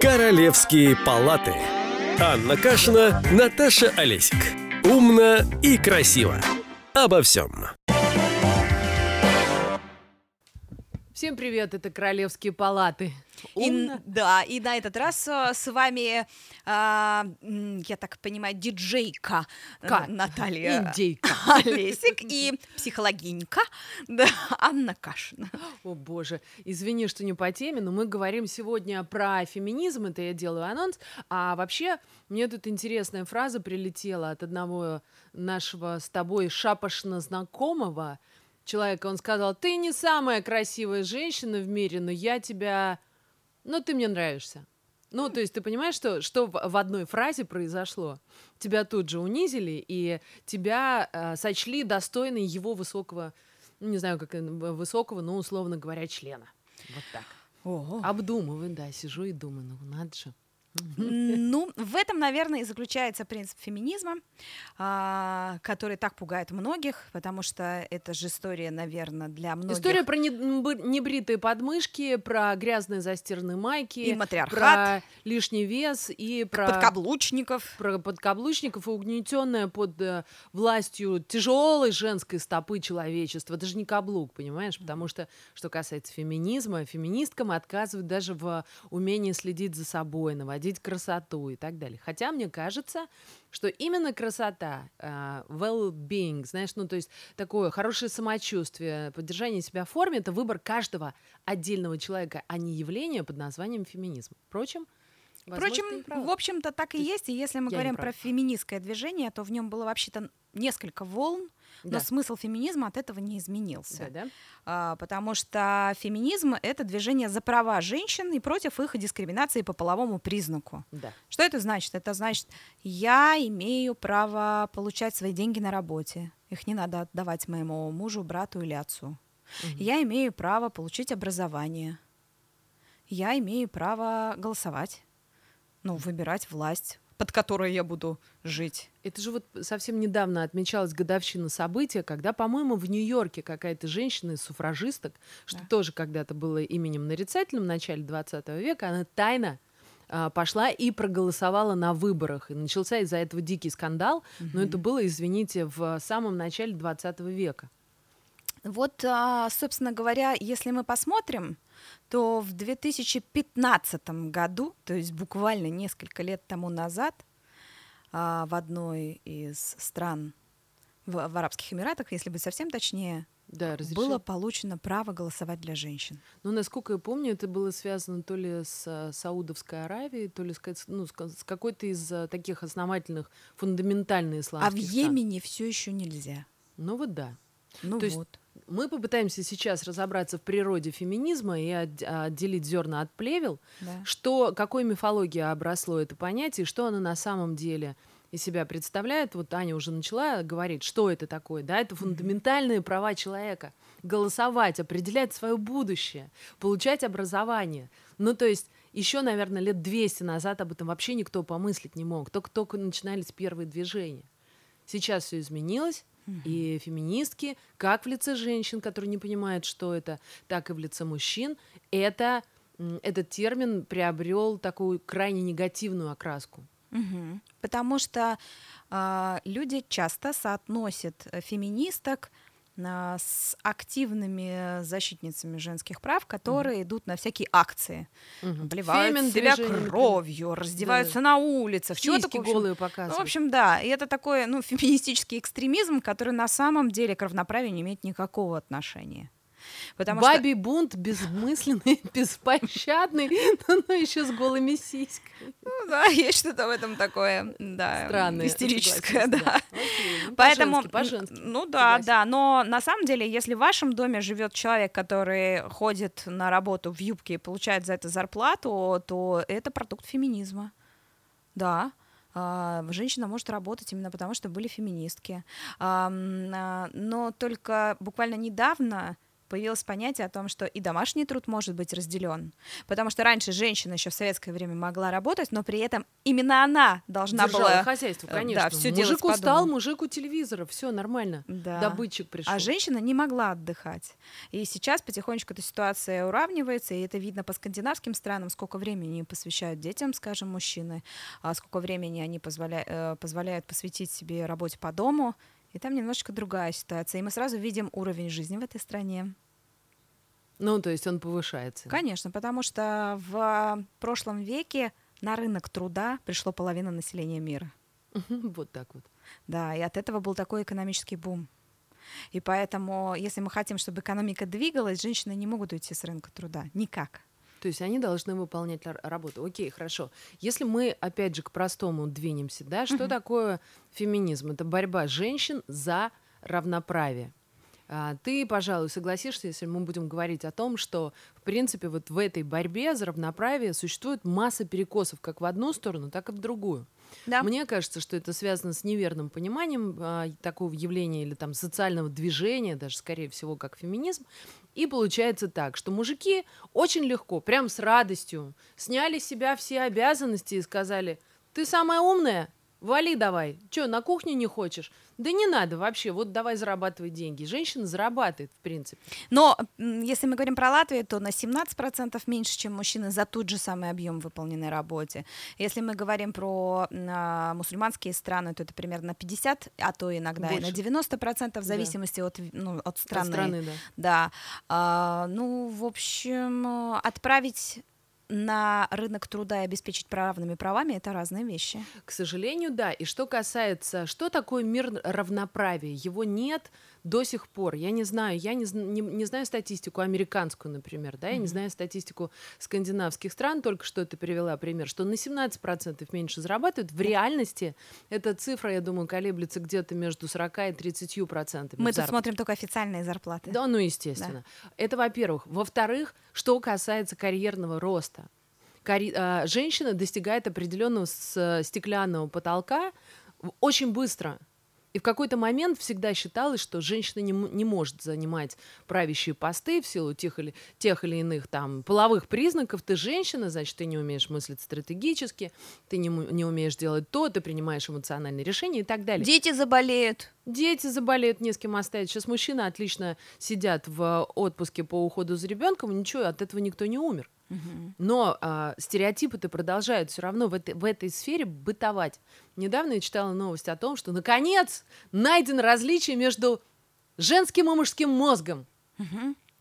Королевские палаты. Анна Кашина, Наташа Олесик. Умно и красиво. Обо всем. Всем привет, это Королевские палаты. И, да, и на этот раз э, с вами, а, я так понимаю, диджейка э, Ка. Наталья Индейка. Олесик и психологинька да, Анна Кашина. О боже, извини, что не по теме, но мы говорим сегодня про феминизм, это я делаю анонс. А вообще, мне тут интересная фраза прилетела от одного нашего с тобой шапошно знакомого человека. Он сказал, ты не самая красивая женщина в мире, но я тебя... Ну, ты мне нравишься. Ну, то есть ты понимаешь, что, что в одной фразе произошло? Тебя тут же унизили, и тебя э, сочли достойной его высокого, ну, не знаю, как высокого, но, условно говоря, члена. Вот так. Ого. Обдумываю, да, сижу и думаю, ну надо же. Ну, в этом, наверное, и заключается принцип феминизма, а, который так пугает многих, потому что это же история, наверное, для многих. История про небритые подмышки, про грязные застиранные майки, И матриархат. про лишний вес и про... подкаблучников. про подкаблучников и угнетенная под э, властью тяжелой женской стопы человечества. Это же не каблук, понимаешь? Потому что, что касается феминизма, феминисткам отказывают даже в умении следить за собой, наводить красоту и так далее. Хотя мне кажется, что именно красота, а, well-being, знаешь, ну то есть такое хорошее самочувствие, поддержание себя в форме, это выбор каждого отдельного человека, а не явление под названием феминизм. Впрочем, возможно, Впрочем, в общем-то, так и есть. И если мы я говорим про феминистское движение, то в нем было вообще-то несколько волн, но Да. смысл феминизма от этого не изменился. Да, да? А, потому что феминизм — это движение за права женщин и против их дискриминации по половому признаку. Да. Что это значит? Это значит, я имею право получать свои деньги на работе. Их не надо отдавать моему мужу, брату или отцу. Я имею право получить образование. Я имею право голосовать. Ну, выбирать власть, под которой я буду жить. Это же вот совсем недавно отмечалась годовщина события, когда, по-моему, в Нью-Йорке какая-то женщина из суфражисток, что Да. тоже когда-то было именем нарицательным в начале 20 века, она тайно а, пошла и проголосовала на выборах. И начался из-за этого дикий скандал, но это было, извините, в самом начале 20 века. Вот, а, собственно говоря, если мы посмотрим, то в 2015 году, то есть буквально несколько лет тому назад, а, в одной из стран в, в Арабских Эмиратах, если быть совсем точнее, Да, разрешил. было получено право голосовать для женщин. Ну, насколько я помню, это было связано то ли с э, Саудовской Аравией, то ли с, ну, с ка- с какой-то из э, таких основательных, фундаментальных исламских а в стран. Йемене все еще нельзя. Ну вот да. Ну То есть вот. Мы попытаемся сейчас разобраться в природе феминизма и от- отделить зерна от плевел, Да. что, какой мифологией обросло это понятие, что оно на самом деле из себя представляет. Вот Аня уже начала говорить, что это такое. Да, это фундаментальные права человека. Голосовать, определять свое будущее, получать образование. Ну, то есть еще, наверное, лет 200 назад об этом вообще никто помыслить не мог. Только-только начинались первые движения. Сейчас все изменилось, и феминистки, как в лице женщин, которые не понимают, что это, так и в лице мужчин, это, этот термин приобрел такую крайне негативную окраску. Мгм. Потому что а, люди часто соотносят э, феминисток а, с активными защитницами женских прав, которые идут на всякие акции, Мгм. обливают Фемин себя движение, кровью, раздеваются на улицах, чего такое, голые Ну, показывают. в общем, да, и это такой, ну, феминистический экстремизм, который на самом деле к равноправию не имеет никакого отношения. Потому что Бабий бунт бессмысленный, беспощадный, но еще с голыми сиськами. Ну да, есть что-то в этом такое, да, Странное. истерическое, да. Ну, Поэтому, ну да, да, но на самом деле, если в вашем доме живет человек, который ходит на работу в юбке и получает за это зарплату, то это продукт феминизма. Да, а, женщина может работать именно потому, что были феминистки. А, Но только буквально недавно появилось понятие о том, что и домашний труд может быть разделен. Потому что раньше женщина еще в советское время могла работать, но при этом именно она должна Держала была... хозяйство, э, конечно. Да, все мужик устал, мужик у телевизора, все нормально. Да. Добытчик пришел. А женщина не могла отдыхать. И сейчас потихонечку эта ситуация уравнивается, и это видно по скандинавским странам, сколько времени посвящают детям, скажем, мужчины, а сколько времени они позволя... э, позволяют посвятить себе работе по дому. И там немножечко другая ситуация. И мы сразу видим уровень жизни в этой стране. Ну, то есть он повышается. Конечно, потому что в прошлом веке на рынок труда пришло половина населения мира. Вот так вот. Да, и от этого был такой экономический бум. И поэтому, если мы хотим, чтобы экономика двигалась, женщины не могут уйти с рынка труда. Никак. То есть они должны выполнять работу. Окей, хорошо. Если мы, опять же, к простому двинемся, да, что такое феминизм? Это борьба женщин за равноправие. А, Ты, пожалуй, согласишься, если мы будем говорить о том, что, в принципе, вот в этой борьбе за равноправие существует масса перекосов как в одну сторону, так и в другую. Да. Мне кажется, что это связано с неверным пониманием а, такого явления или там социального движения, даже скорее всего как феминизм. И получается так, что мужики очень легко, прям с радостью сняли с себя все обязанности и сказали, ты самая умная, вали давай. Че, на кухню не хочешь? Да не надо вообще, вот давай зарабатывай деньги. Женщина зарабатывает, в принципе. Но если мы говорим про Латвию, то на 17% меньше, чем мужчины за тот же самый объем выполненной работы. Если мы говорим про а, мусульманские страны, то это примерно на 50, а то иногда и Больше. на 90%, в зависимости от, ви- ну, от От страны. страны, да. Да. А, ну, в общем, э, отправить на рынок труда и обеспечить равными правами это разные вещи. К сожалению, да. И что касается, что такое мир равноправия, его нет до сих пор. Я не знаю, я не, не, не знаю статистику американскую, например, да, я не знаю статистику скандинавских стран, только что ты привела пример, что на 17% меньше зарабатывают. В реальности эта цифра, я думаю, колеблется где-то между 40 и 30 процентами. Мы тут смотрим только официальные зарплаты. Да, ну, естественно. Это, во-первых. Во-вторых, что касается карьерного роста. Карь- а, Женщина достигает определенного с- стеклянного потолка очень быстро. И в какой-то момент всегда считалось, что женщина не, не может занимать правящие посты в силу тех или, тех или иных там половых признаков. Ты женщина, значит, ты не умеешь мыслить стратегически, ты не, не умеешь делать то, ты принимаешь эмоциональные решения и так далее. Дети заболеют. Дети заболеют, не с кем оставить. Сейчас мужчины отлично сидят в отпуске по уходу за ребенком, ничего, от этого никто не умер. Но а, стереотипы-то продолжают все равно в этой, в этой сфере бытовать. Недавно я читала новость о том, что наконец найдено различие между женским и мужским мозгом.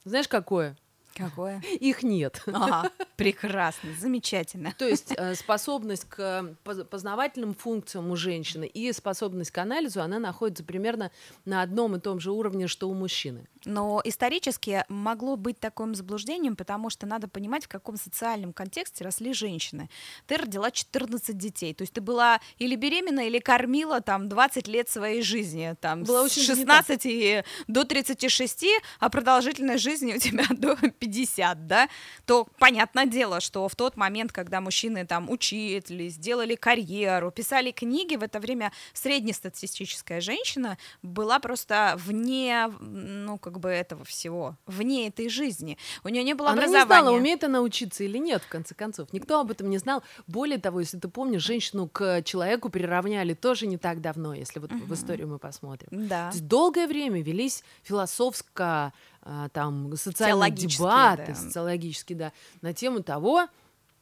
Знаешь, какое? Какое? Их нет. Ага, прекрасно, замечательно. То есть э, способность к э, поз- познавательным функциям у женщины и способность к анализу, она находится примерно на одном и том же уровне, что у мужчины. Но исторически могло быть таким заблуждением, потому что надо понимать, в каком социальном контексте росли женщины. Ты родила 14 детей, то есть ты была или беременна, или кормила там 20 лет своей жизни, там Была с очень занята. 16 и до 36, а продолжительность жизни у тебя до 50, да, то понятное дело, что в тот момент, когда мужчины там учились, делали карьеру, писали книги, в это время среднестатистическая женщина была просто вне, ну, как бы этого всего, вне этой жизни. У нее не было Она не образования. знала, умеет она учиться или нет, в конце концов. Никто об этом не знал. Более того, если ты помнишь, женщину к человеку приравняли тоже не так давно, если вот в историю мы посмотрим. Да. То есть долгое время велись философско а, там социальные дебаты, да. социологические, да, на тему того,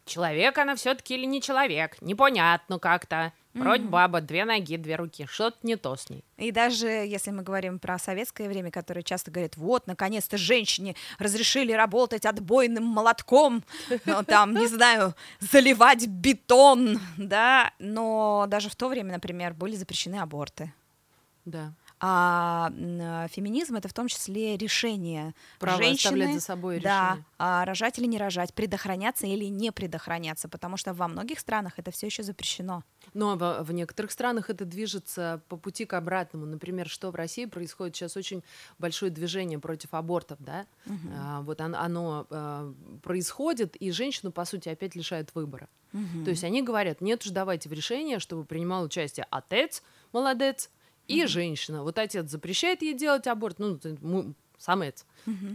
человек она все-таки или не человек, непонятно как-то. Вроде баба, две ноги, две руки, что-то не то с ней. И даже если мы говорим про советское время, которое часто говорят, вот, наконец-то женщине разрешили работать отбойным молотком, ну, там, не знаю, заливать бетон, да, но даже в то время, например, были запрещены аборты. Да. А а, феминизм это в том числе решение Право женщины, за собой да, решение. а, рожать или не рожать, предохраняться или не предохраняться, потому что во многих странах это все еще запрещено. Но в, в некоторых странах это движется по пути к обратному. Например, что в России происходит сейчас очень большое движение против абортов, да? А, вот оно, оно, а, происходит, и женщину, по сути, опять лишают выбора. То есть они говорят, нет уж, давайте в решение, чтобы принимал участие отец, молодец, и женщина. Вот отец запрещает ей делать аборт, ну, самец.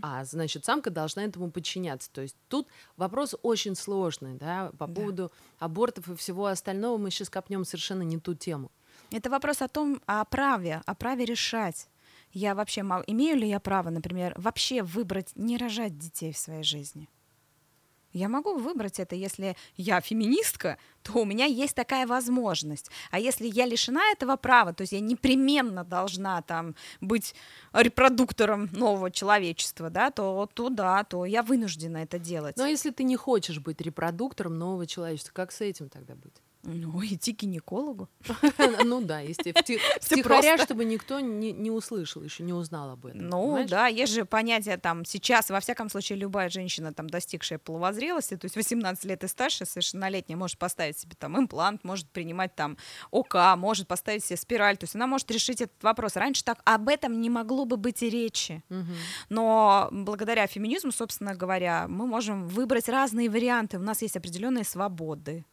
А значит, самка должна этому подчиняться. То есть тут вопрос очень сложный, да, по Да. поводу абортов и всего остального мы сейчас копнем совершенно не ту тему. Это вопрос о том, о праве, о праве решать. Я вообще имею ли я право, например, вообще выбрать не рожать детей в своей жизни? Я могу выбрать это, если я феминистка, то у меня есть такая возможность. А если я лишена этого права, то есть я непременно должна там быть репродуктором нового человечества, да, то, то да, то я вынуждена это делать. Но если ты не хочешь быть репродуктором нового человечества, как с этим тогда быть? Ну, идти к гинекологу. Ну да, если втихаря, чтобы никто не услышал, еще не узнал об этом. Ну да, есть же понятие там сейчас, во всяком случае, любая женщина, там, достигшая половозрелости, то есть 18 лет и старше, совершеннолетняя, может поставить себе там имплант, может принимать там ОК, может поставить себе спираль, то есть она может решить этот вопрос. Раньше так об этом не могло бы быть и речи. Но благодаря феминизму, собственно говоря, мы можем выбрать разные варианты, у нас есть определенные свободы.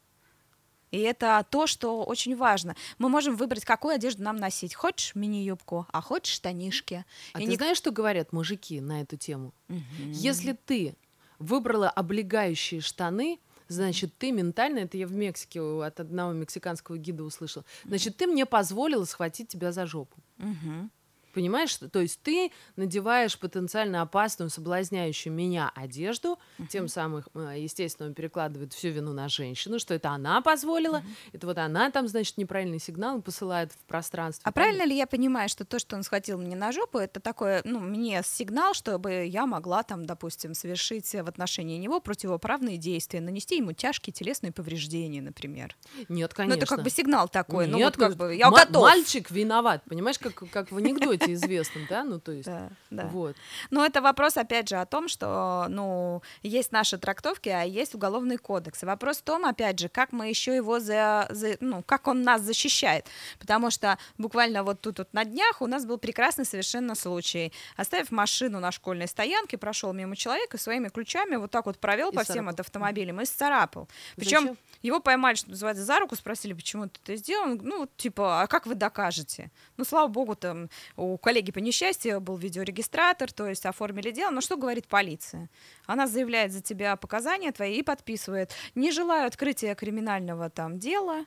И это то, что очень важно. Мы можем выбрать, какую одежду нам носить. Хочешь мини-юбку, а хочешь штанишки. А И ты не- знаешь, что говорят мужики на эту тему? Мгм. Если ты выбрала облегающие штаны, значит, ты ментально, это я в Мексике от одного мексиканского гида услышала, значит, ты мне позволила схватить тебя за жопу. Мгм. Понимаешь? То есть ты надеваешь потенциально опасную, соблазняющую меня одежду, тем самым, э, естественно, он перекладывает всю вину на женщину, что это она позволила, это вот она там, значит, неправильный сигнал посылает в пространство. А правильно ли я понимаю, что то, что он схватил мне на жопу, это такое, ну, мне сигнал, чтобы я могла там, допустим, совершить в отношении него противоправные действия, нанести ему тяжкие телесные повреждения, например. Нет, Ну, конечно. это как бы сигнал такой, ну, вот как ну, бы я готов. Мальчик виноват, понимаешь, как, как в анекдоте известном, да? Ну, то есть, Да, да. вот. Но это вопрос, опять же, о том, что, ну, есть наши трактовки, а есть уголовный кодекс. И вопрос в том, опять же, как мы еще его за, за- ну, как он нас защищает. Потому что буквально вот тут вот на днях у нас был прекрасный совершенно случай. Оставив машину на школьной стоянке, прошел мимо человека своими ключами вот так вот провел И по всем от автомобилем и сцарапал. Причем его поймали, что называется, за руку, спросили, почему ты это сделал. Ну, типа, а как вы докажете? Ну, слава богу, там у коллеги по несчастью был видеорегистратор, то есть оформили дело. Но что говорит полиция? Она заявляет за тебя показания твои и подписывает. Не желаю открытия криминального там дела.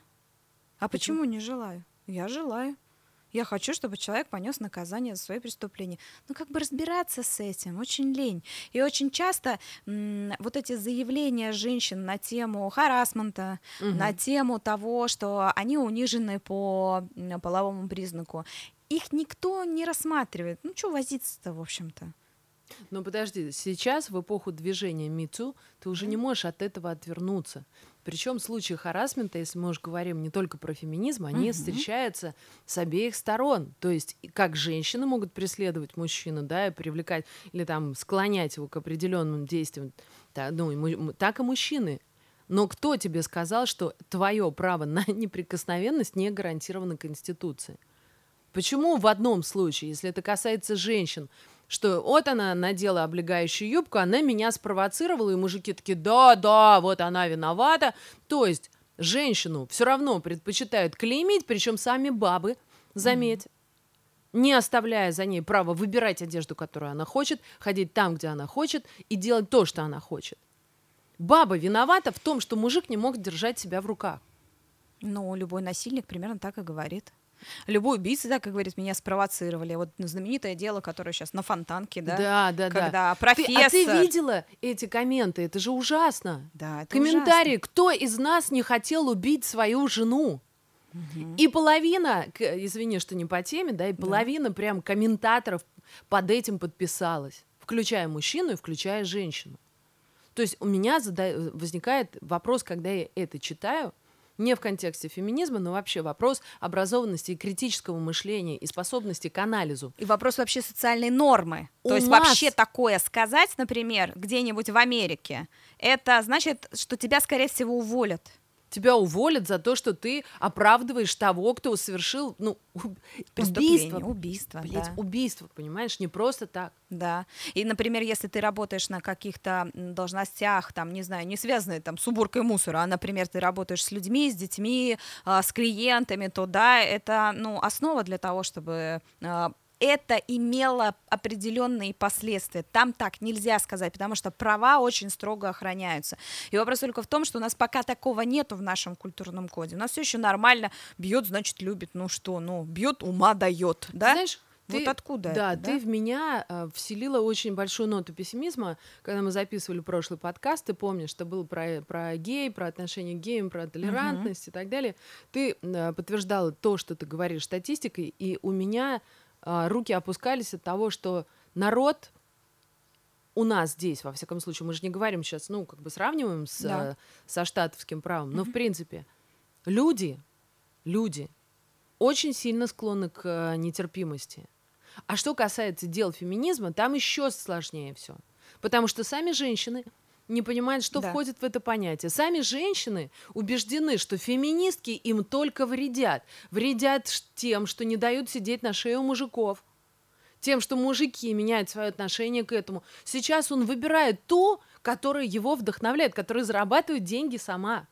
А почему, не желаю? Я желаю. Я хочу, чтобы человек понес наказание за свои преступления. Ну, как бы разбираться с этим очень лень. И очень часто м, вот эти заявления женщин на тему харасмента, на тему того, что они унижены по половому признаку, их никто не рассматривает. Ну, что возиться-то, в общем-то? Ну подожди, сейчас в эпоху движения МИТУ ты уже не можешь от этого отвернуться. Причем случаи харасмента, если мы уж говорим не только про феминизм, они встречаются с обеих сторон. То есть как женщины могут преследовать мужчину, да, и привлекать или там склонять его к определенным действиям, та- ну, так и мужчины. Но кто тебе сказал, что твое право на неприкосновенность не гарантировано Конституцией? Почему в одном случае, если это касается женщин, что вот она надела облегающую юбку, она меня спровоцировала, и мужики такие, да, да, вот она виновата. То есть женщину все равно предпочитают клеймить, причем сами бабы, заметь, не оставляя за ней право выбирать одежду, которую она хочет, ходить там, где она хочет, и делать то, что она хочет. Баба виновата в том, что мужик не мог держать себя в руках. Ну, любой насильник примерно так и говорит. Любой убийца так и говорит, меня спровоцировали. Вот знаменитое дело, которое сейчас на фонтанке, да? Да, да, да. Когда Ты- профессор... а ты видела эти комменты? Это же ужасно. Да, это Комментарии, кто из нас не хотел убить свою жену? И половина, извини, что не по теме, да, и половина прям комментаторов под этим подписалась, включая мужчину и включая женщину. То есть у меня зада- возникает вопрос, когда я это читаю, не в контексте феминизма, но вообще вопрос образованности и критического мышления и способности к анализу. И вопрос вообще социальной нормы. У То есть нас- вообще такое сказать, например, где-нибудь в Америке, это значит, что тебя, скорее всего, уволят. Тебя уволят за то, что ты оправдываешь того, кто совершил, ну, убийство. убийство, Блядь, да. убийство, понимаешь, не просто так. Да. И, например, если ты работаешь на каких-то должностях, там, не знаю, не связанные там с уборкой мусора, а, например, ты работаешь с людьми, с детьми, а, с клиентами, то да, это, ну, основа для того, чтобы а, это имело определенные последствия. Там так нельзя сказать, потому что права очень строго охраняются. И вопрос только в том, что у нас пока такого нету в нашем культурном коде. У нас все еще нормально бьет, значит любит. Ну что, ну бьет, ума дает, да? Знаешь, вот ты, откуда да, это, ты в меня э, вселила очень большую ноту пессимизма, когда мы записывали прошлый подкаст, ты помнишь, что был про, про гей, про отношение к геям, про толерантность и так далее. Ты э, подтверждала то, что ты говоришь статистикой, и у меня руки опускались от того, что народ у нас здесь, во всяком случае, мы же не говорим сейчас, ну, как бы сравниваем с, Да. э, со штатовским правом, но, в принципе, люди, люди очень сильно склонны к э, нетерпимости. А что касается дел феминизма, там еще сложнее все. Потому что сами женщины не понимают, что Да. входит в это понятие. Сами женщины убеждены, что феминистки им только вредят. Вредят тем, что не дают сидеть на шее у мужиков. Тем, что мужики меняют свое отношение к этому. Сейчас он выбирает ту, которая его вдохновляет, которая зарабатывает деньги сама.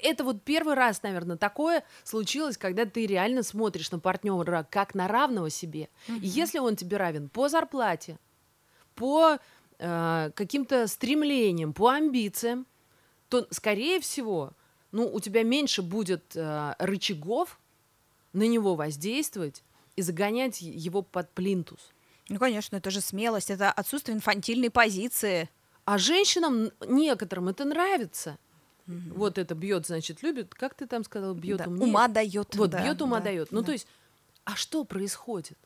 Это вот первый раз, наверное, такое случилось, когда ты реально смотришь на партнера как на равного себе. И если он тебе равен по зарплате, по э, каким-то стремлениям, по амбициям, то, скорее всего, ну, у тебя меньше будет э, рычагов на него воздействовать и загонять его под плинтус. Ну, конечно, это же смелость, это отсутствие инфантильной позиции. А женщинам некоторым это нравится. Вот это бьет, значит, любит. Как ты там сказал, бьет Да, умнее? ума дает. Вот да, бьет ума да, дает. Ну, да. то есть, а что происходит?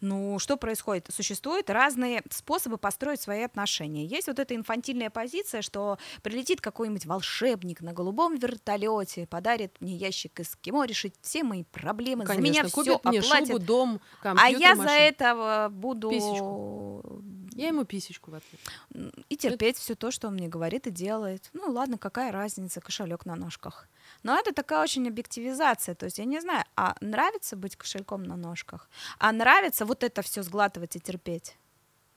Ну, что происходит? Существуют разные способы построить свои отношения. Есть вот эта инфантильная позиция, что прилетит какой-нибудь волшебник на голубом вертолете, подарит мне ящик эскимо, решит все мои проблемы, за меня все мне оплатит. шубу, дом, а компьютер, я за машину. это буду Я ему писечку в ответ. и терпеть все то, что он мне говорит и делает. Ну ладно, какая разница, кошелек на ножках. Но это такая очень объективизация. То есть я не знаю, а нравится быть кошельком на ножках? А нравится вот это все сглатывать и терпеть?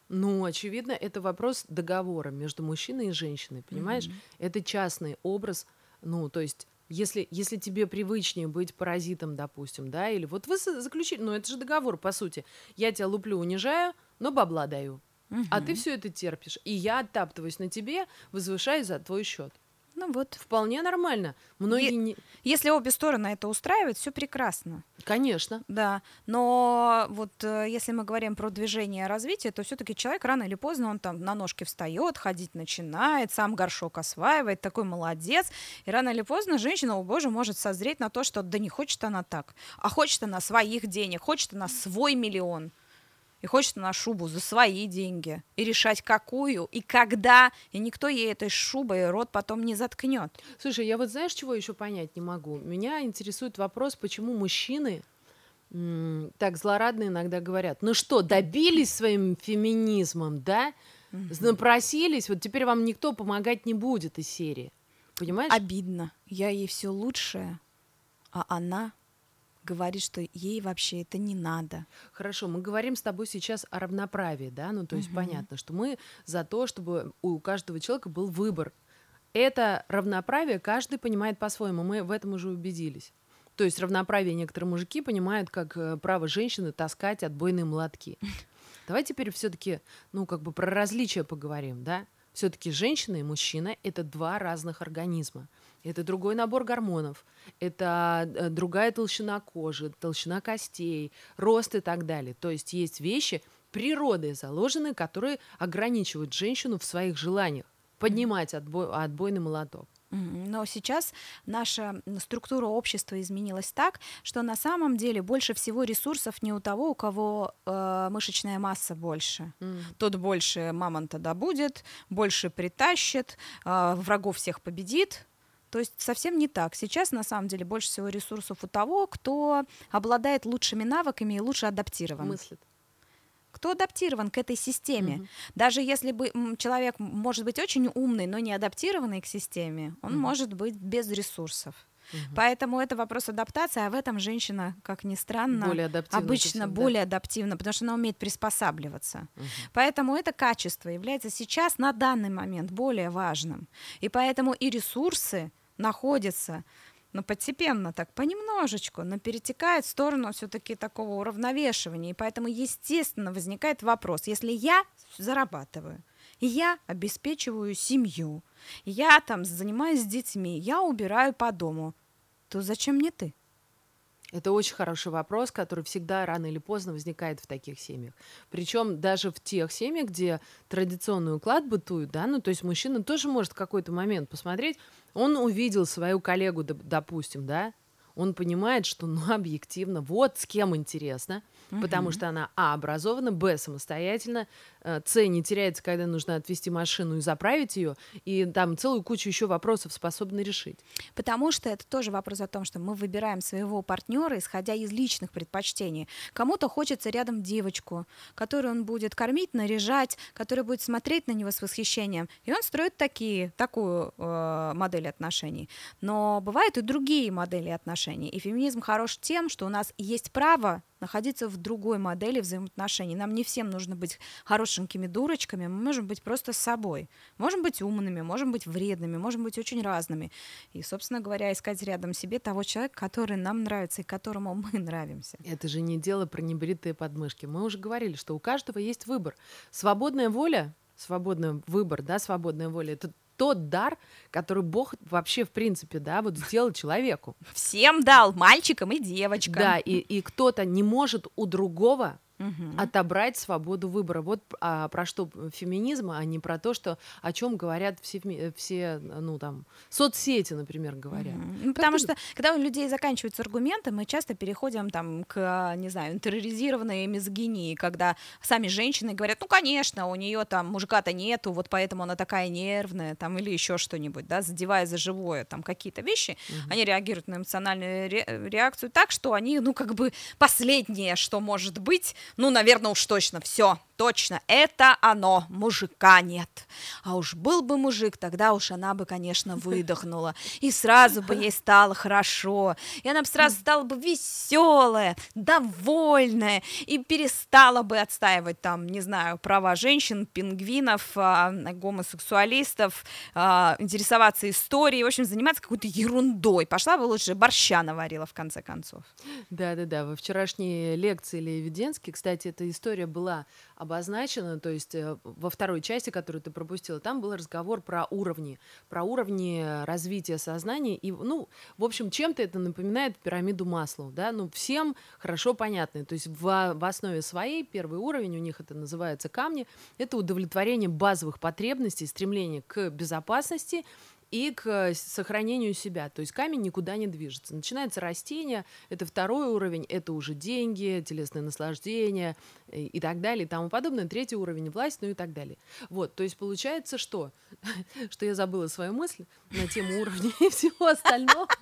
Ну, очевидно, это вопрос договора между мужчиной и женщиной, понимаешь? Это частный образ, ну, то есть если, если тебе привычнее быть паразитом, допустим, да, или вот вы заключили, ну, это же договор, по сути. Я тебя луплю, унижаю, но бабла даю. А ты все это терпишь. И я оттаптываюсь на тебе, возвышаюсь за твой счет. Ну вот. Вполне нормально. Многие Е- не... Если обе стороны это устраивает, все прекрасно. Конечно. Да, но вот э, если мы говорим про движение развития, то все-таки человек рано или поздно он там на ножки встает, ходить начинает, сам горшок осваивает, такой молодец. И рано или поздно женщина, о боже, может созреть на то, что да не хочет она так, а хочет она своих денег, хочет она свой миллион. И хочет она шубу за свои деньги. И решать, какую и когда. И никто ей этой шубой рот потом не заткнет. Слушай, я вот знаешь, чего еще понять не могу? Меня интересует вопрос, почему мужчины так злорадно иногда говорят, ну что, добились своим феминизмом, да? Напросились, вот теперь вам никто помогать не будет из серии. Понимаешь? Обидно. Я ей все лучшее, а она говорит, что ей вообще это не надо. Хорошо, мы говорим с тобой сейчас о равноправии, да? Ну, то есть понятно, что мы за то, чтобы у каждого человека был выбор. Это равноправие каждый понимает по-своему, мы в этом уже убедились. То есть равноправие некоторые мужики понимают как э, право женщины таскать отбойные молотки. Давай теперь все-таки, ну, как бы про различия поговорим, да? Все-таки женщина и мужчина — это два разных организма. Это другой набор гормонов, это э, другая толщина кожи, толщина костей, рост и так далее. То есть есть вещи природой заложенные, которые ограничивают женщину в своих желаниях поднимать отбой- отбойный молоток. Но сейчас наша структура общества изменилась так, что на самом деле больше всего ресурсов не у того, у кого э, мышечная масса больше. Тот больше мамонта добудет, больше притащит, э, врагов всех победит. То есть совсем не так. Сейчас на самом деле больше всего ресурсов у того, кто обладает лучшими навыками и лучше адаптирован. Мыслит. Кто адаптирован к этой системе. Даже если бы человек может быть очень умный, но не адаптированный к системе, он может быть без ресурсов. Поэтому это вопрос адаптации, а в этом женщина, как ни странно, Более обычно более адаптивна, потому что она умеет приспосабливаться. Поэтому это качество является сейчас на данный момент более важным. И поэтому и ресурсы находятся но постепенно так, понемножечку, но перетекает в сторону все-таки такого уравновешивания. И поэтому, естественно, возникает вопрос, если я зарабатываю, я обеспечиваю семью, я там занимаюсь с детьми, я убираю по дому, то зачем мне ты? Это очень хороший вопрос, который всегда рано или поздно возникает в таких семьях. Причем даже в тех семьях, где традиционный уклад бытует, да, ну то есть мужчина тоже может в какой-то момент посмотреть, он увидел свою коллегу, допустим, да, он понимает, что, ну, объективно, вот с кем интересно, угу. потому что она, а, образована, б, самостоятельно, э, с, не теряется, когда нужно отвезти машину и заправить ее, и там целую кучу еще вопросов способны решить. Потому что это тоже вопрос о том, что мы выбираем своего партнера, исходя из личных предпочтений. Кому-то хочется рядом девочку, которую он будет кормить, наряжать, которая будет смотреть на него с восхищением, и он строит такие, такую э, модель отношений. Но бывают и другие модели отношений, и феминизм хорош тем, что у нас есть право находиться в другой модели взаимоотношений. Нам не всем нужно быть хорошенькими дурочками, мы можем быть просто собой. Можем быть умными, можем быть вредными, можем быть очень разными. И, собственно говоря, искать рядом себе того человека, который нам нравится и которому мы нравимся. Это же не дело про небритые подмышки. Мы уже говорили, что у каждого есть выбор. Свободная воля свободный выбор, да, свободная воля, это тот дар, который Бог вообще, в принципе, да, вот сделал человеку. Всем дал, мальчикам и девочкам. Да, и, и кто-то не может у другого угу. отобрать свободу выбора. Вот а, про что феминизм, а не про то, что о чем говорят все, все ну там соцсети, например, говорят. Угу. Потому что когда у людей заканчиваются аргументы, мы часто переходим там к, не знаю, интерроризированной мизогинии, когда сами женщины говорят, ну конечно, у нее там мужика-то нету, вот поэтому она такая нервная, там или еще что-нибудь, да, задевая за живое там какие-то вещи, угу. они реагируют на эмоциональную ре- реакцию так, что они, ну как бы последнее, что может быть, ну, наверное, уж точно, все, точно, это оно, мужика нет. А уж был бы мужик, тогда уж она бы, конечно, выдохнула, и сразу бы ей стало хорошо, и она бы сразу стала бы веселая, довольная, и перестала бы отстаивать там, не знаю, права женщин, пингвинов, а, гомосексуалистов, а, интересоваться историей, в общем, заниматься какой-то ерундой. Пошла бы лучше борща наварила, в конце концов. Да-да-да, во вчерашней лекции Левиденский, кстати, эта история была обозначено, то есть э, во второй части, которую ты пропустила, там был разговор про уровни, про уровни развития сознания, и, ну, в общем, чем-то это напоминает пирамиду Маслоу, да, ну, всем хорошо понятно, то есть в, в основе своей первый уровень, у них это называется камни, это удовлетворение базовых потребностей, стремление к безопасности, и к сохранению себя. То есть камень никуда не движется. Начинается растение, это второй уровень, это уже деньги, телесное наслаждение и, и так далее и тому подобное. Третий уровень власть, ну и так далее. Вот, то есть получается что? Что я забыла свою мысль на тему уровня и всего остального.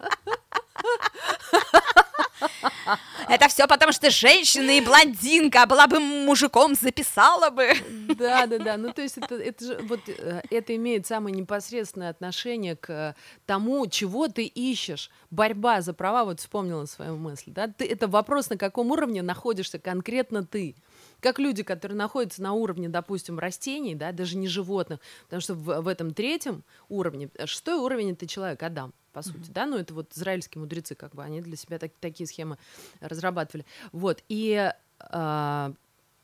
Это все потому, что женщина и блондинка, а была бы мужиком, записала бы. Да, да, да. Ну, то есть это, это же вот э, это имеет самое непосредственное отношение к тому, чего ты ищешь. Борьба за права, вот вспомнила свою мысль, да, ты, это вопрос, на каком уровне находишься конкретно ты как люди, которые находятся на уровне, допустим, растений, да, даже не животных, потому что в, в этом третьем уровне, э, шестой уровень это человек Адам, по сути, mm-hmm. да, ну это вот израильские мудрецы, как бы они для себя так, такие схемы разрабатывали, вот, и э,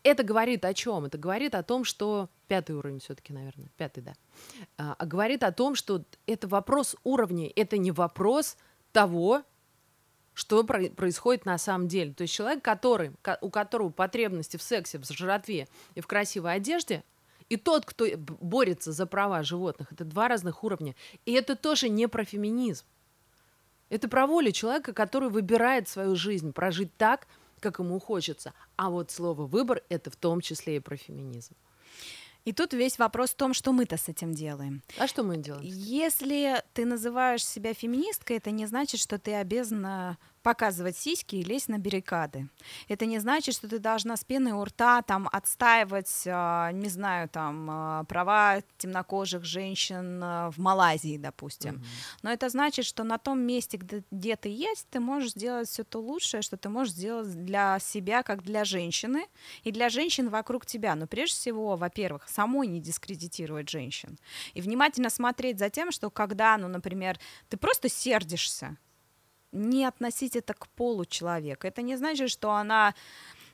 это говорит о чем? Это говорит о том, что пятый уровень все-таки, наверное, пятый, да, а, говорит о том, что это вопрос уровня, это не вопрос того, что происходит на самом деле. То есть человек, который, у которого потребности в сексе, в жратве и в красивой одежде, и тот, кто борется за права животных, это два разных уровня. И это тоже не про феминизм. Это про волю человека, который выбирает свою жизнь, прожить так, как ему хочется. А вот слово «выбор» — это в том числе и про феминизм. И тут весь вопрос в том, что мы-то с этим делаем. А что мы делаем? Если ты называешь себя феминисткой, это не значит, что ты обязана показывать сиськи и лезть на баррикады. Это не значит, что ты должна с пеной у рта там отстаивать, а, не знаю, там а, права темнокожих женщин а, в Малайзии, допустим. Mm-hmm. Но это значит, что на том месте, где, где ты есть, ты можешь сделать все то лучшее, что ты можешь сделать для себя, как для женщины, и для женщин вокруг тебя. Но прежде всего, во-первых, самой не дискредитировать женщин. И внимательно смотреть за тем, что когда, ну, например, ты просто сердишься, не относить это к полу человека. Это не значит, что она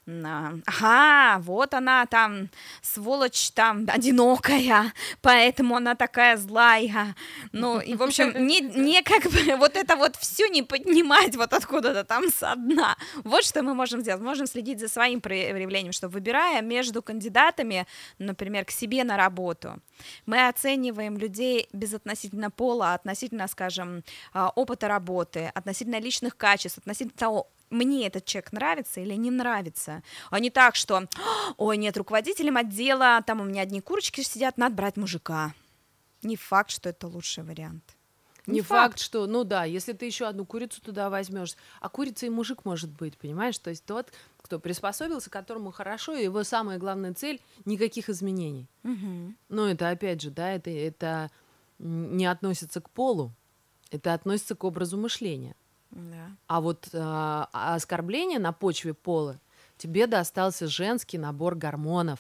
ага, вот она там, сволочь там одинокая, поэтому она такая злая. Ну, и, в общем, не, не как бы вот это вот все не поднимать вот откуда-то там со дна. Вот что мы можем сделать. Можем следить за своим проявлением, что выбирая между кандидатами, например, к себе на работу, мы оцениваем людей безотносительно пола, относительно, скажем, а, опыта работы, относительно личных качеств, относительно того, мне этот человек нравится или не нравится, а не так, что, ой, нет, руководителем отдела, там у меня одни курочки сидят, надо брать мужика. Не факт, что это лучший вариант. Не, не факт. факт, что, ну да, если ты еще одну курицу туда возьмешь, а курица и мужик может быть, понимаешь? То есть тот, кто приспособился, которому хорошо, и его самая главная цель никаких изменений. Угу. Но это опять же, да, это, это не относится к полу, это относится к образу мышления. Да. А вот э, оскорбление на почве пола тебе достался женский набор гормонов.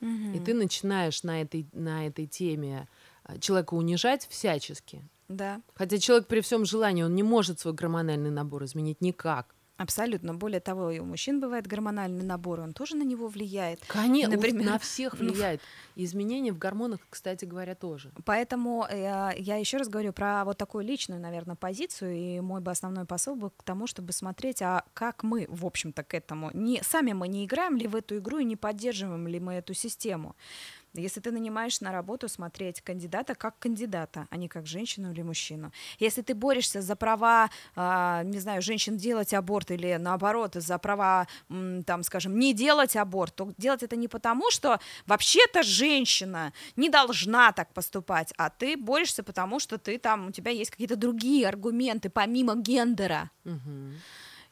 Угу. И ты начинаешь на этой, на этой теме а, человека унижать всячески. Да. Хотя человек при всем желании, он не может свой гормональный набор изменить никак. Абсолютно. Более того, и у мужчин бывает гормональный набор, он тоже на него влияет. Конечно, Например, на всех ну, влияет. изменения в гормонах, кстати говоря, тоже. Поэтому э, я еще раз говорю про вот такую личную, наверное, позицию, и мой бы основной посыл был к тому, чтобы смотреть, а как мы, в общем-то, к этому. Не, сами мы не играем ли в эту игру и не поддерживаем ли мы эту систему. Если ты нанимаешь на работу смотреть кандидата как кандидата, а не как женщину или мужчину. Если ты борешься за права, э, не знаю, женщин делать аборт или наоборот за права, там, скажем, не делать аборт, то делать это не потому, что вообще-то женщина не должна так поступать, а ты борешься потому, что ты там у тебя есть какие-то другие аргументы помимо гендера. Угу.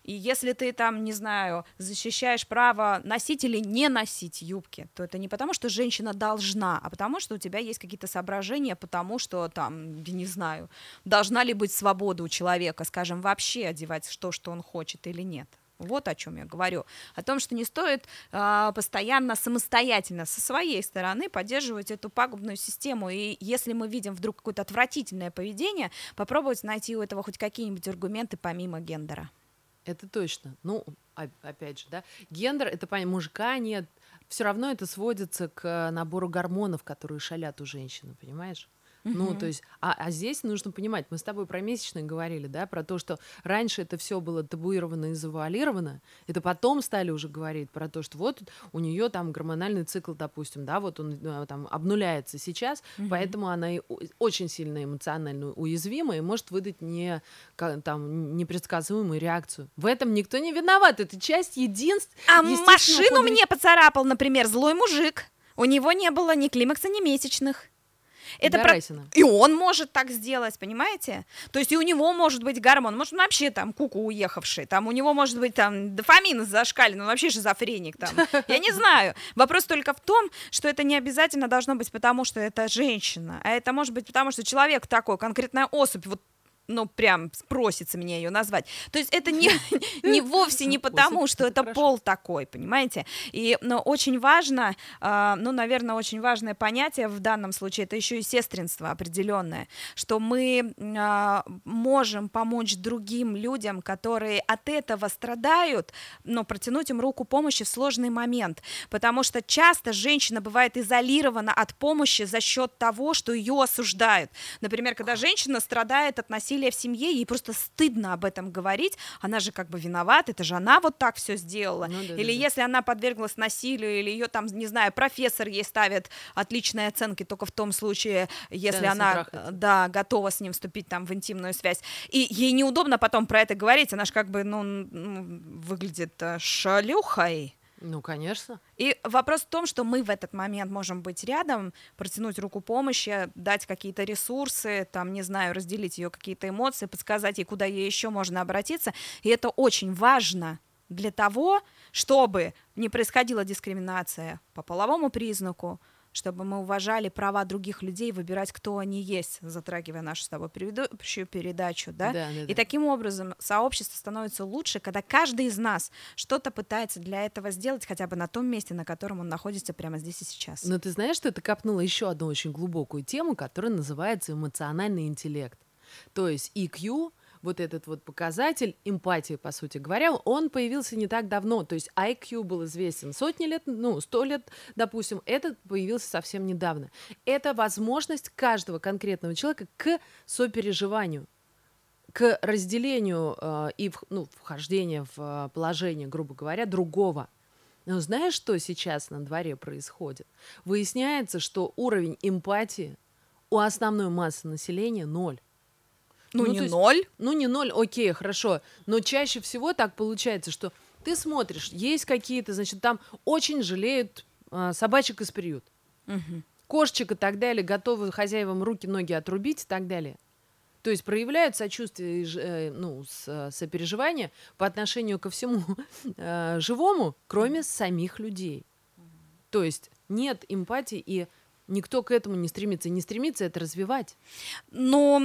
И если ты там, не знаю, защищаешь право носить или не носить юбки, то это не потому, что женщина должна, а потому, что у тебя есть какие-то соображения, потому что там, я не знаю, должна ли быть свобода у человека, скажем, вообще одевать то, что он хочет или нет. Вот о чем я говорю. О том, что не стоит э, постоянно самостоятельно со своей стороны поддерживать эту пагубную систему. И если мы видим вдруг какое-то отвратительное поведение, попробовать найти у этого хоть какие-нибудь аргументы помимо гендера. Это точно. Ну, опять же, да, гендер, это понятно, мужика нет, все равно это сводится к набору гормонов, которые шалят у женщины, понимаешь? Ну, то есть, а, а здесь нужно понимать, мы с тобой про месячные говорили, да, про то, что раньше это все было табуировано и завуалировано, это потом стали уже говорить про то, что вот у нее там гормональный цикл, допустим, да, вот он э, там обнуляется сейчас, угу. поэтому она очень сильно эмоционально уязвима и может выдать не, там, непредсказуемую реакцию. В этом никто не виноват, это часть единств. А машину хода... мне поцарапал, например, злой мужик. У него не было ни климакса, ни месячных. Это про... И он может так сделать, понимаете? То есть и у него может быть гормон, может он вообще там куку уехавший, там у него может быть там дофамин зашкален, он вообще шизофреник там. Я не знаю. Вопрос только в том, что это не обязательно должно быть потому, что это женщина, а это может быть потому, что человек такой, конкретная особь, вот ну, прям спросится мне ее назвать. То есть это не, не вовсе не потому, что это пол такой, понимаете? И но очень важно, э, ну, наверное, очень важное понятие в данном случае, это еще и сестринство определенное, что мы э, можем помочь другим людям, которые от этого страдают, но протянуть им руку помощи в сложный момент, потому что часто женщина бывает изолирована от помощи за счет того, что ее осуждают. Например, когда женщина страдает от насилия насилие в семье, ей просто стыдно об этом говорить, она же как бы виновата, это же она вот так все сделала. Ну, да, или да, если да. она подверглась насилию, или ее там, не знаю, профессор ей ставит отличные оценки только в том случае, если да, она, да, готова с ним вступить там в интимную связь. И ей неудобно потом про это говорить, она же как бы, ну, выглядит э, шалюхой. Ну, конечно. И вопрос в том, что мы в этот момент можем быть рядом, протянуть руку помощи, дать какие-то ресурсы, там, не знаю, разделить ее какие-то эмоции, подсказать ей, куда ей еще можно обратиться. И это очень важно для того, чтобы не происходила дискриминация по половому признаку, чтобы мы уважали права других людей выбирать, кто они есть, затрагивая нашу с тобой предыдущую передачу, да? Да, да, и да. таким образом сообщество становится лучше, когда каждый из нас что-то пытается для этого сделать хотя бы на том месте, на котором он находится прямо здесь и сейчас. Но ты знаешь, что это копнуло еще одну очень глубокую тему, которая называется эмоциональный интеллект. То есть EQ вот этот вот показатель эмпатии, по сути говоря, он появился не так давно. То есть IQ был известен сотни лет, ну, сто лет, допустим, этот появился совсем недавно. Это возможность каждого конкретного человека к сопереживанию к разделению э, и ну, вхождению в э, положение, грубо говоря, другого. Но знаешь, что сейчас на дворе происходит? Выясняется, что уровень эмпатии у основной массы населения ноль. Ну, ну не есть, ноль. Ну, не ноль, окей, хорошо. Но чаще всего так получается, что ты смотришь, есть какие-то, значит, там очень жалеют а, собачек из приют. Угу. Кошечек и так далее, готовы хозяевам руки, ноги отрубить и так далее. То есть проявляют сочувствие, э, ну, э, сопереживание по отношению ко всему э, живому, кроме самих людей. То есть нет эмпатии и Никто к этому не стремится. Не стремится это развивать. Ну,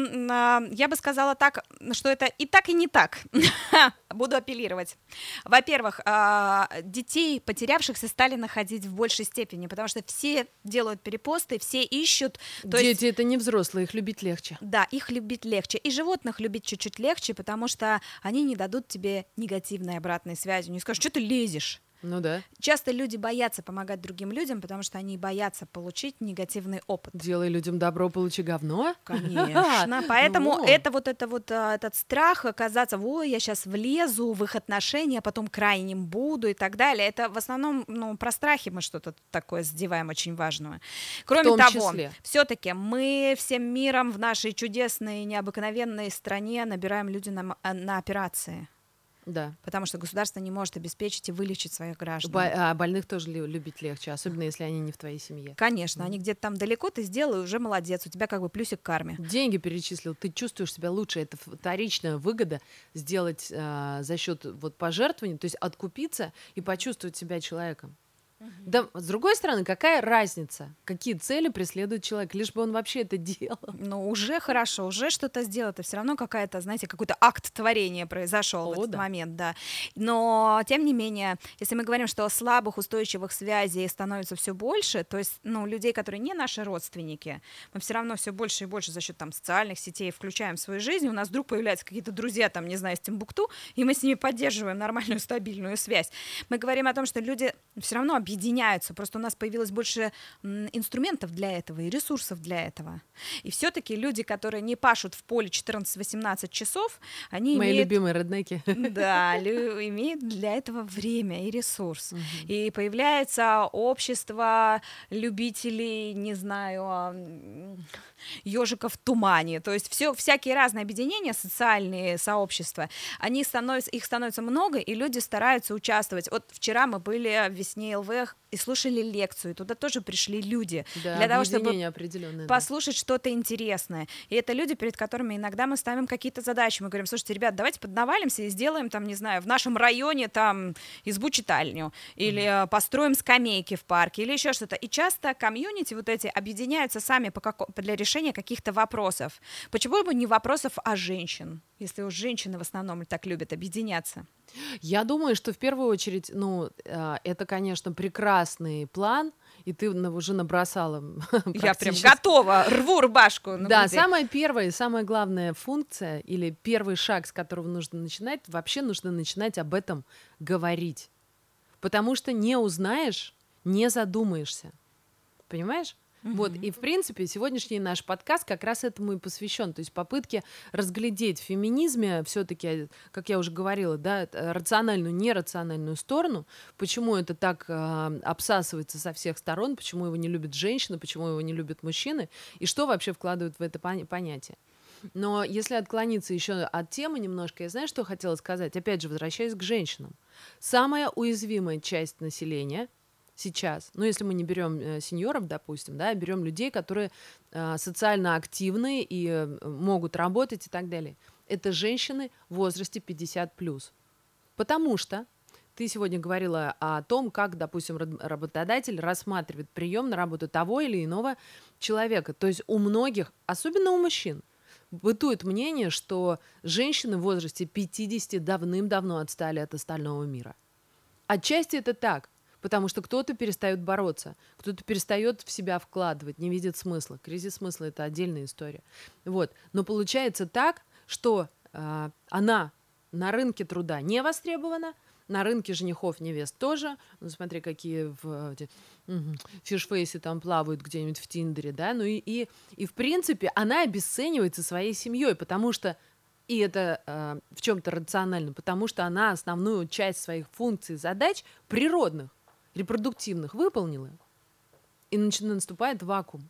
я бы сказала так, что это и так, и не так. Буду апеллировать. Во-первых, а, детей, потерявшихся, стали находить в большей степени, потому что все делают перепосты, все ищут. Дети есть... это не взрослые, их любить легче. Да, их любить легче. И животных любить чуть-чуть легче, потому что они не дадут тебе негативной обратной связи. Не скажут, что ты лезешь. Ну да. Часто люди боятся помогать другим людям, потому что они боятся получить негативный опыт. Делай людям добро, получи говно. Конечно. Поэтому ну. это вот это вот а, этот страх оказаться, ой, я сейчас влезу в их отношения, потом крайним буду и так далее. Это в основном ну про страхи мы что-то такое задеваем очень важное. Кроме того, все-таки мы всем миром в нашей чудесной необыкновенной стране набираем люди на, на операции. Да. Потому что государство не может обеспечить и вылечить своих граждан. Бо- а больных тоже любить легче, особенно если они не в твоей семье. Конечно, mm. они где-то там далеко, ты сделал, и уже молодец, у тебя как бы плюсик к карме. Деньги перечислил, ты чувствуешь себя лучше, это вторичная выгода сделать э, за счет вот пожертвований, то есть откупиться и почувствовать себя человеком. Да, с другой стороны, какая разница, какие цели преследует человек, лишь бы он вообще это делал. Ну, уже хорошо, уже что-то сделал, это все равно какая-то, знаете, какой-то акт творения произошел в этот да. момент, да. Но, тем не менее, если мы говорим, что слабых устойчивых связей становится все больше, то есть, ну, людей, которые не наши родственники, мы все равно все больше и больше за счет там социальных сетей включаем в свою жизнь, у нас вдруг появляются какие-то друзья, там, не знаю, из Тимбукту, и мы с ними поддерживаем нормальную, стабильную связь. Мы говорим о том, что люди все равно объединяются. Просто у нас появилось больше инструментов для этого и ресурсов для этого. И все-таки люди, которые не пашут в поле 14-18 часов, они Мои имеют... любимые роднеки. Да, имеют для этого время и ресурс. Угу. И появляется общество любителей, не знаю, ежиков в тумане. То есть все, всякие разные объединения, социальные сообщества, они становятся, их становится много, и люди стараются участвовать. Вот вчера мы были в весне ЛВ и слушали лекцию, туда тоже пришли люди да, для того, чтобы послушать да. что-то интересное. И это люди, перед которыми иногда мы ставим какие-то задачи. Мы говорим, слушайте, ребят, давайте поднавалимся и сделаем там, не знаю, в нашем районе там избу-читальню, или mm-hmm. построим скамейки в парке, или еще что-то. И часто комьюнити вот эти объединяются сами по как... для решения каких-то вопросов. Почему бы не вопросов о женщин, если уж женщины в основном так любят объединяться? Я думаю, что в первую очередь, ну, а, это, конечно, прекрасный план, и ты уже набросала. Я прям готова, рву рубашку. Да, самая первая и самая главная функция или первый шаг, с которого нужно начинать, вообще нужно начинать об этом говорить. Потому что не узнаешь, не задумаешься. Понимаешь? Mm-hmm. Вот, и в принципе сегодняшний наш подкаст как раз этому и посвящен, то есть попытке разглядеть в феминизме все-таки, как я уже говорила, да, рациональную, нерациональную сторону, почему это так э, обсасывается со всех сторон, почему его не любят женщины, почему его не любят мужчины, и что вообще вкладывают в это понятие. Но если отклониться еще от темы немножко, я знаю, что хотела сказать. Опять же, возвращаясь к женщинам. Самая уязвимая часть населения сейчас, ну, если мы не берем э, сеньоров, допустим, да, берем людей, которые э, социально активны и э, могут работать и так далее, это женщины в возрасте 50 плюс. Потому что ты сегодня говорила о том, как, допустим, работодатель рассматривает прием на работу того или иного человека. То есть у многих, особенно у мужчин, бытует мнение, что женщины в возрасте 50 давным-давно отстали от остального мира. Отчасти это так, потому что кто-то перестает бороться, кто-то перестает в себя вкладывать, не видит смысла. Кризис смысла это отдельная история. Вот. Но получается так, что а, она на рынке труда не востребована, на рынке женихов невест тоже. Ну, смотри, какие в эти, фишфейсы там плавают где-нибудь в Тиндере, да. Ну и, и, и в принципе она обесценивается своей семьей, потому что и это э, в чем-то рационально, потому что она основную часть своих функций, задач природных, репродуктивных выполнила, и начинает наступает вакуум.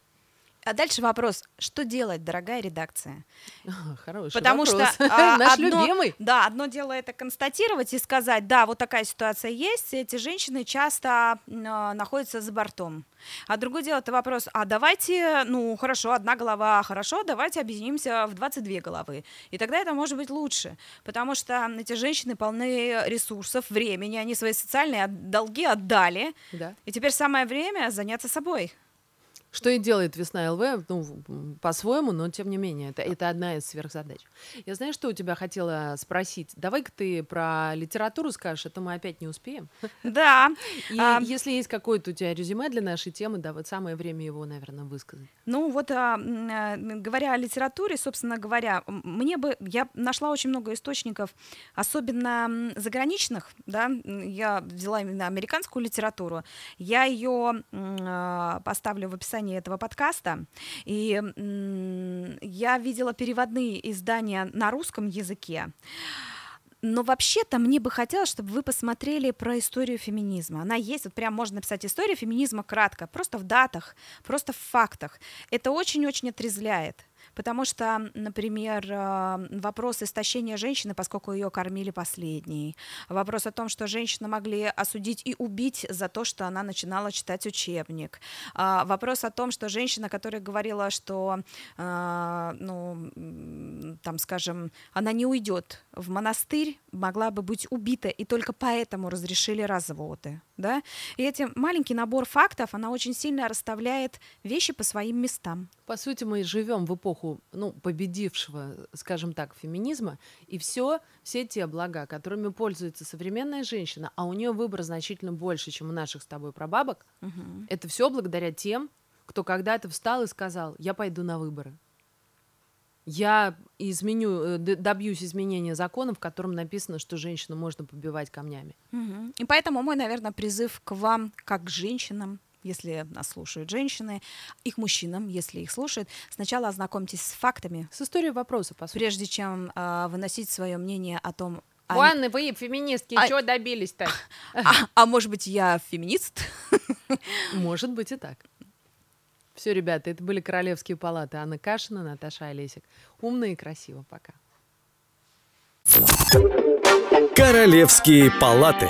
А дальше вопрос, что делать, дорогая редакция? Хороший Потому вопрос. что а, наш одно, любимый. Да, одно дело это констатировать и сказать, да, вот такая ситуация есть, эти женщины часто э, находятся за бортом. А другое дело это вопрос, а давайте, ну хорошо, одна голова, хорошо, давайте объединимся в 22 головы. И тогда это может быть лучше, потому что эти женщины полны ресурсов, времени, они свои социальные долги отдали, Да. и теперь самое время заняться собой. Что и делает весна ЛВ, ну, по-своему, но тем не менее, это, это одна из сверхзадач. Я знаю, что у тебя хотела спросить. Давай-ка ты про литературу скажешь, а то мы опять не успеем. Да. И А, если есть какое-то у тебя резюме для нашей темы, да, вот самое время его, наверное, высказать. Ну вот, а, а, говоря о литературе, собственно говоря, мне бы, я нашла очень много источников, особенно заграничных, да, я взяла именно американскую литературу, я ее поставлю в описании этого подкаста, и я видела переводные издания на русском языке, но вообще-то мне бы хотелось, чтобы вы посмотрели про историю феминизма. Она есть, вот прям можно написать история феминизма кратко, просто в датах, просто в фактах. Это очень-очень отрезвляет. Потому что, например, э, вопрос истощения женщины, поскольку ее кормили последней, вопрос о том, что женщины могли осудить и убить за то, что она начинала читать учебник, а, вопрос о том, что женщина, которая говорила, что, а, ну, там, скажем, она не уйдет в монастырь, могла бы быть убита, и только поэтому разрешили разводы, да? И этим маленький набор фактов, она очень сильно расставляет вещи по своим местам. По сути, мы живем в эпоху, ну, победившего, скажем так, феминизма, и все, все те блага, которыми пользуется современная женщина, а у нее выбор значительно больше, чем у наших с тобой прабабок, это все благодаря тем, кто когда-то встал и сказал, я пойду на выборы. Я изменю, э, добьюсь изменения закона, в котором написано, что женщину можно побивать камнями. Мгм. И поэтому мой, наверное, призыв к вам, как к женщинам, если нас слушают женщины, и к мужчинам, если их слушают, сначала ознакомьтесь с фактами, С историей вопроса, по сути. прежде чем а, выносить свое мнение о том, а, Ладно, вы, феминистки, А- чего добились-то? а- а может быть, я феминист? Может быть и так. Все, ребята, это были Королевские палаты. Анна Кашина, Наташа Олесик. Умно и красиво. Пока. Королевские палаты.